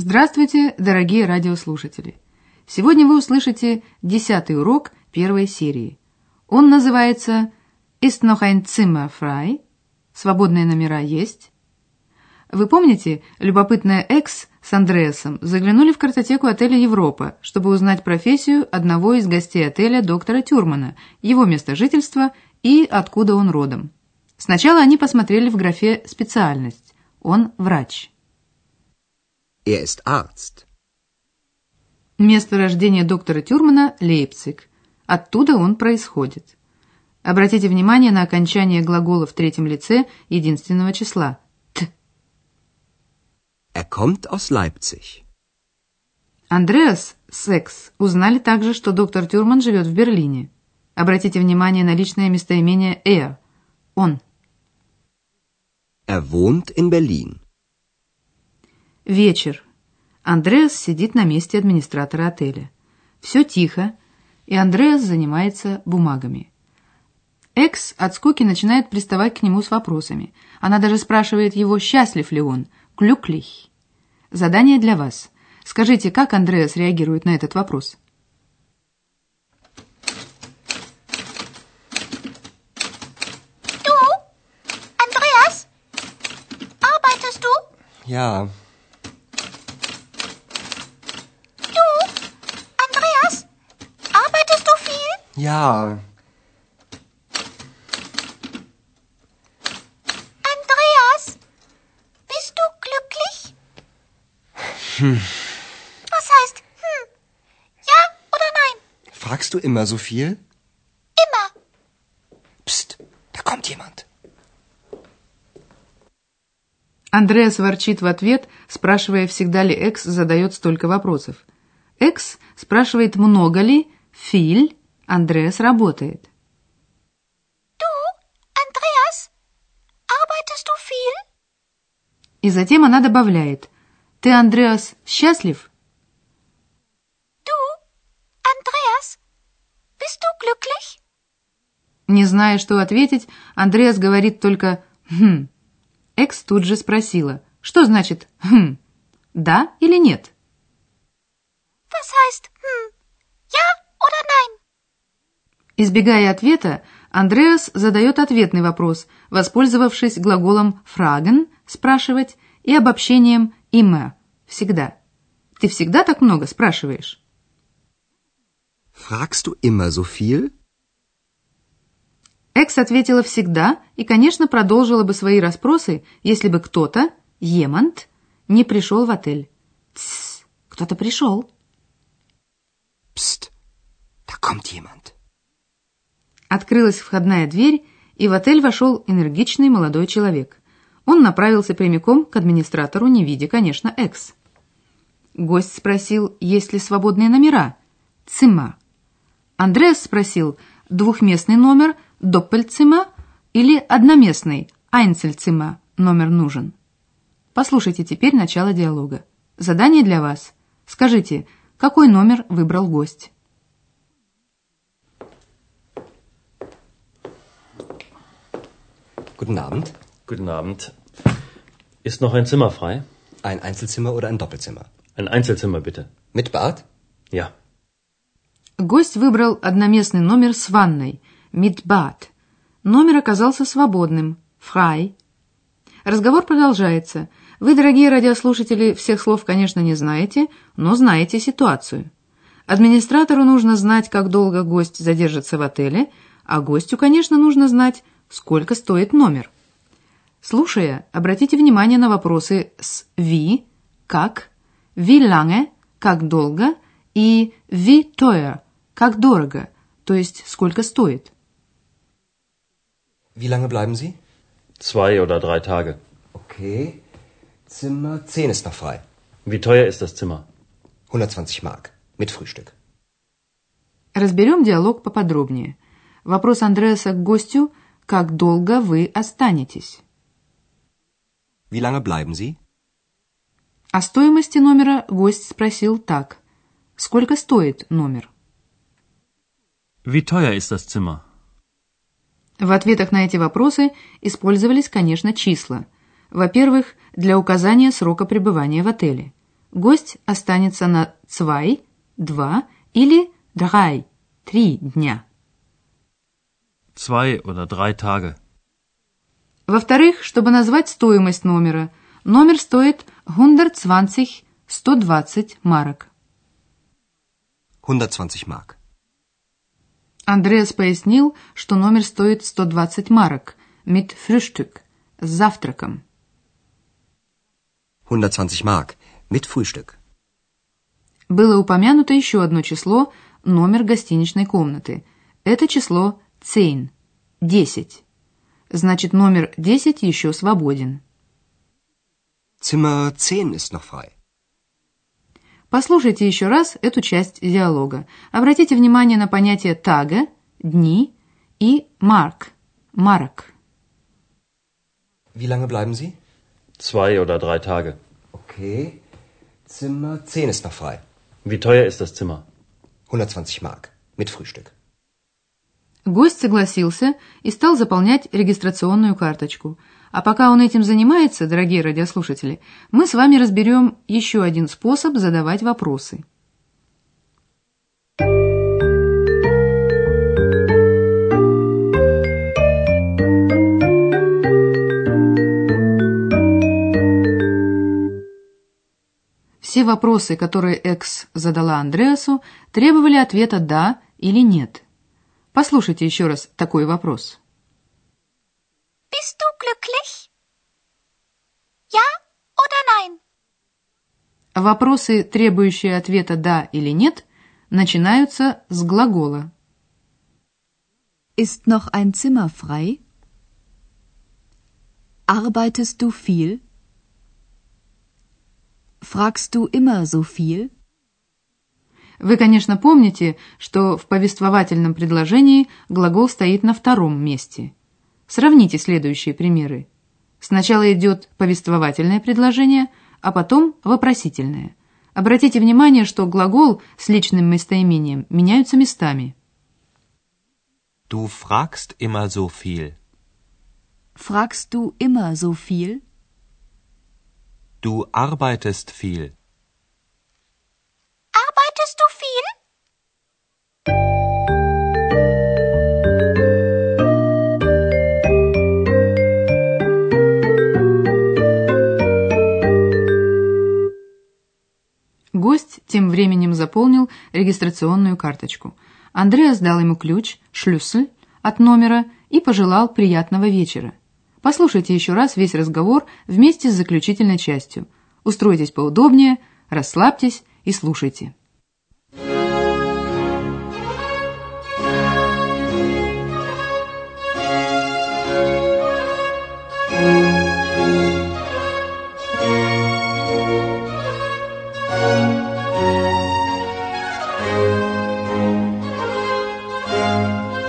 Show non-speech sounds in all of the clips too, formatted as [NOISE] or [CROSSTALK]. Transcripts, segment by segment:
Здравствуйте, дорогие радиослушатели! Сегодня вы услышите десятый урок первой серии. Он называется «Ist noch ein Zimmer frei?» «Свободные номера есть?» Вы помните, любопытная Экс с Андреасом заглянули в картотеку отеля «Европа», чтобы узнать профессию одного из гостей отеля доктора Тюрмана, его место жительства и откуда он родом. Сначала они посмотрели в графе «Специальность». Он врач. Er ist Arzt. Место рождения доктора Тюрмана – Лейпциг. Оттуда он происходит. Обратите внимание на окончание глагола в третьем лице единственного числа – «т». Er kommt aus Leipzig. Андреас Секс узнали также, что доктор Тюрман живет в Берлине. Обратите внимание на личное местоимение «er» – «он». Er wohnt in Berlin. Вечер. Андреас сидит на месте администратора отеля. Все тихо, и Андреас занимается бумагами. Экс от скуки начинает приставать к нему с вопросами. Она даже спрашивает его, счастлив ли он, клюклих. Задание для вас. Скажите, как Андреас реагирует на этот вопрос? Du, Andreas? Arbeitest du? Ja, Du, Andreas? Arbeitest du viel? Ja, Andreas, bist du glücklich? Was heißt hm? Ja oder nein? fragst du immer so viel? Immer. Psst, da kommt jemand. Андреас ворчит в ответ, спрашивая, всегда ли Экс задает столько вопросов. Экс спрашивает, много ли, филь, Андреас работает. Du, Andreas? Arbeitest du viel? И затем она добавляет, ты, Андреас, счастлив? Du, Andreas? Bist du glücklich? Не зная, что ответить, Андреас говорит только «хм». Экс тут же спросила, что значит «хм», да или нет? Was heißt hm? Ja oder nein? Избегая ответа, Андреас задает ответный вопрос, воспользовавшись глаголом «fragen» – «спрашивать» и обобщением «immer» – «всегда». Ты всегда так много спрашиваешь? Fragst du immer so viel? Экс ответила «всегда» и, конечно, продолжила бы свои расспросы, если бы кто-то, Емант, не пришел в отель. Тссс, кто-то пришел. Psst, da kommt jemand. Открылась входная дверь, и в отель вошел энергичный молодой человек. Он направился прямиком к администратору, не видя, конечно, Экс. Гость спросил, есть ли свободные номера. Цима. Андреас спросил, двухместный номер, доппельцима или одноместный, айнцельцима номер нужен. Послушайте теперь начало диалога. Задание для вас. Скажите, какой номер выбрал гость? Guten Abend. Guten Abend. Ist noch ein Zimmer frei? Ein Einzelzimmer oder ein Doppelzimmer? Ein Einzelzimmer bitte. Mit Bad? Ja. Гость выбрал одноместный номер с ванной, Мидбад. Номер оказался свободным, Фрай. Разговор продолжается. Вы, дорогие радиослушатели, всех слов, конечно, не знаете, но знаете ситуацию. Администратору нужно знать, как долго гость задержится в отеле, а гостю, конечно, нужно знать, сколько стоит номер. Слушая, обратите внимание на вопросы с «wie», «как», «wie lange», «как долго» и «wie teuer», «как дорого», то есть «сколько стоит». Wie lange bleiben Sie? Zwei oder drei Tage. Okay. Zimmer 10 ist noch frei. Wie teuer ist das Zimmer? 120 Mark. Mit Frühstück. Разберем диалог поподробнее. Вопрос Андреаса к гостю «Как долго вы останетесь?» Wie lange bleiben Sie? О стоимости номера гость спросил так. Сколько стоит номер? Wie teuer ist das Zimmer? В ответах на эти вопросы использовались, конечно, числа. Во-первых, для указания срока пребывания в отеле. Гость останется на zwei, два или drei, три дня. Zwei oder drei Tage. Во-вторых, чтобы назвать стоимость номера, номер стоит 120, 120 марок. 120 Mark. Андреас пояснил, что номер стоит 120 марок, mit Frühstück, с завтраком. 120 Mark. Mit Frühstück. Было упомянуто еще одно число, номер гостиничной комнаты. Это число 10, 10. Значит, номер 10 еще свободен. Zimmer 10 ist noch frei. Послушайте еще раз эту часть диалога. Обратите внимание на понятие «тага» – «дни» и «марк» – «марок». Wie lange bleiben Sie? Zwei oder drei Tage. Okay. Zimmer 10 ist noch frei. Wie teuer ist das Zimmer? 120 Mark. Mit Frühstück. Гость согласился и стал заполнять регистрационную карточку. А пока он этим занимается, дорогие радиослушатели, мы с вами разберем еще один способ задавать вопросы. Все вопросы, которые Экс задала Андреасу, требовали ответа «да» или «нет». Послушайте еще раз такой вопрос. Bist du glücklich? Ja oder nein? Вопросы, требующие ответа «да» или «нет», начинаются с глагола. Ist noch ein Zimmer frei? Arbeitest du viel? Fragst du immer so viel? Вы, конечно, помните, что в повествовательном предложении глагол стоит на втором месте. Сравните следующие примеры. Сначала идет повествовательное предложение, а потом вопросительное. Обратите внимание, что глагол с личным местоимением меняются местами. Du fragst immer so viel. Fragst du immer so viel? Du arbeitest viel. Временем заполнил регистрационную карточку. Андреас дал ему ключ, шлюссель, от номера и пожелал приятного вечера. Послушайте еще раз весь разговор вместе с заключительной частью. Устройтесь поудобнее, расслабьтесь и слушайте.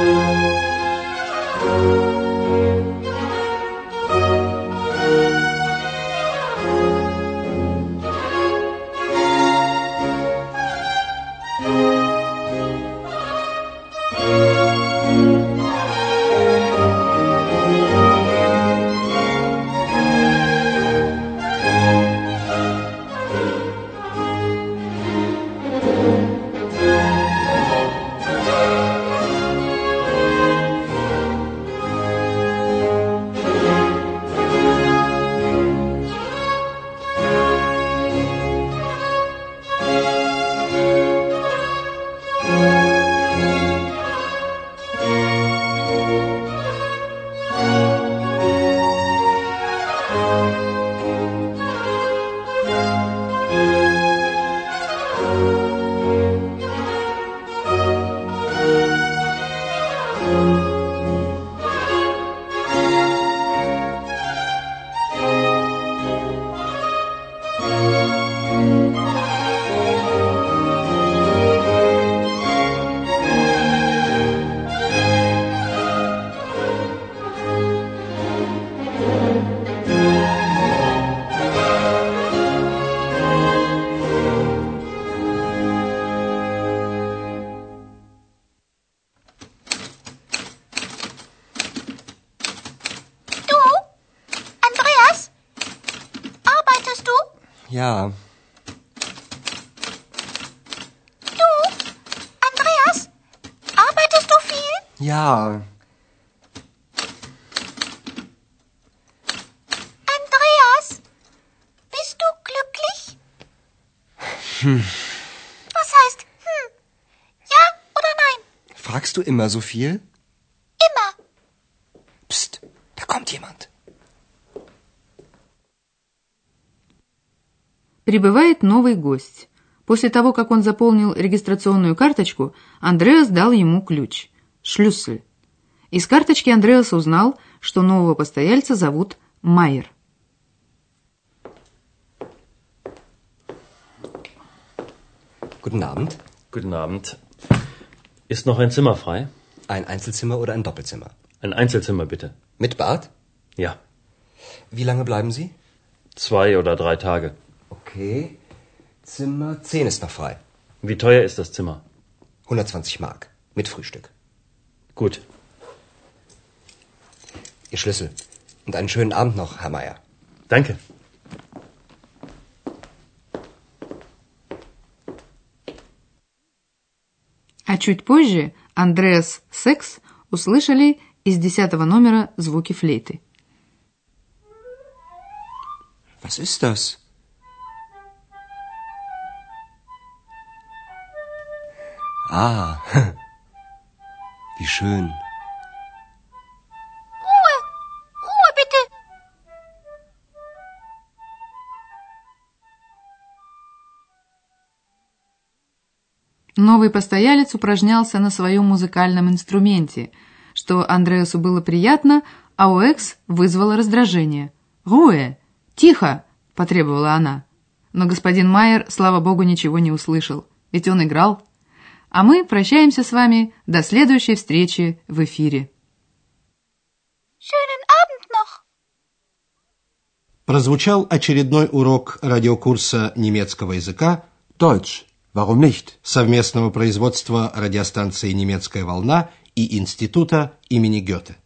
Música Ja. Du, Andreas, arbeitest du viel? Ja. Andreas, bist du glücklich? Hm. Was heißt hm? Ja oder nein? Fragst du immer so viel? Immer. Psst, da kommt jemand. Прибывает новый гость. После того, как он заполнил регистрационную карточку, Андреас дал ему ключ – шлюссель. Из карточки Андреас узнал, что нового постояльца зовут Майер. Guten Abend. Guten Abend. Ist noch ein Zimmer frei? Ein Einzelzimmer oder ein Doppelzimmer? Ein Einzelzimmer bitte. Mit Bad? Ja. Wie lange bleiben Sie? Zwei oder drei Tage. Okay. Zimmer 10 ist noch frei. Wie teuer ist das Zimmer? 120 Mark. Mit Frühstück. Gut. Ihr Schlüssel. Und einen schönen Abend noch, Herr Meier. Danke. А чуть позже Андреас Секс услышали из десятого номера звуки флейты. Was ist das? Ah, [LAUGHS] wie schön. Ruhe. Ruhe bitte. Новый постоялец упражнялся на своем музыкальном инструменте, что Андреасу было приятно, а у Экс вызвало раздражение. «Руэ! Тихо!» – потребовала она. Но господин Майер, слава богу, ничего не услышал, ведь он играл. А мы прощаемся с вами до следующей встречи в эфире. Прозвучал очередной урок радиокурса немецкого языка Deutsch. Warum nicht? совместного производства радиостанции «Немецкая волна» и Института имени Гёте.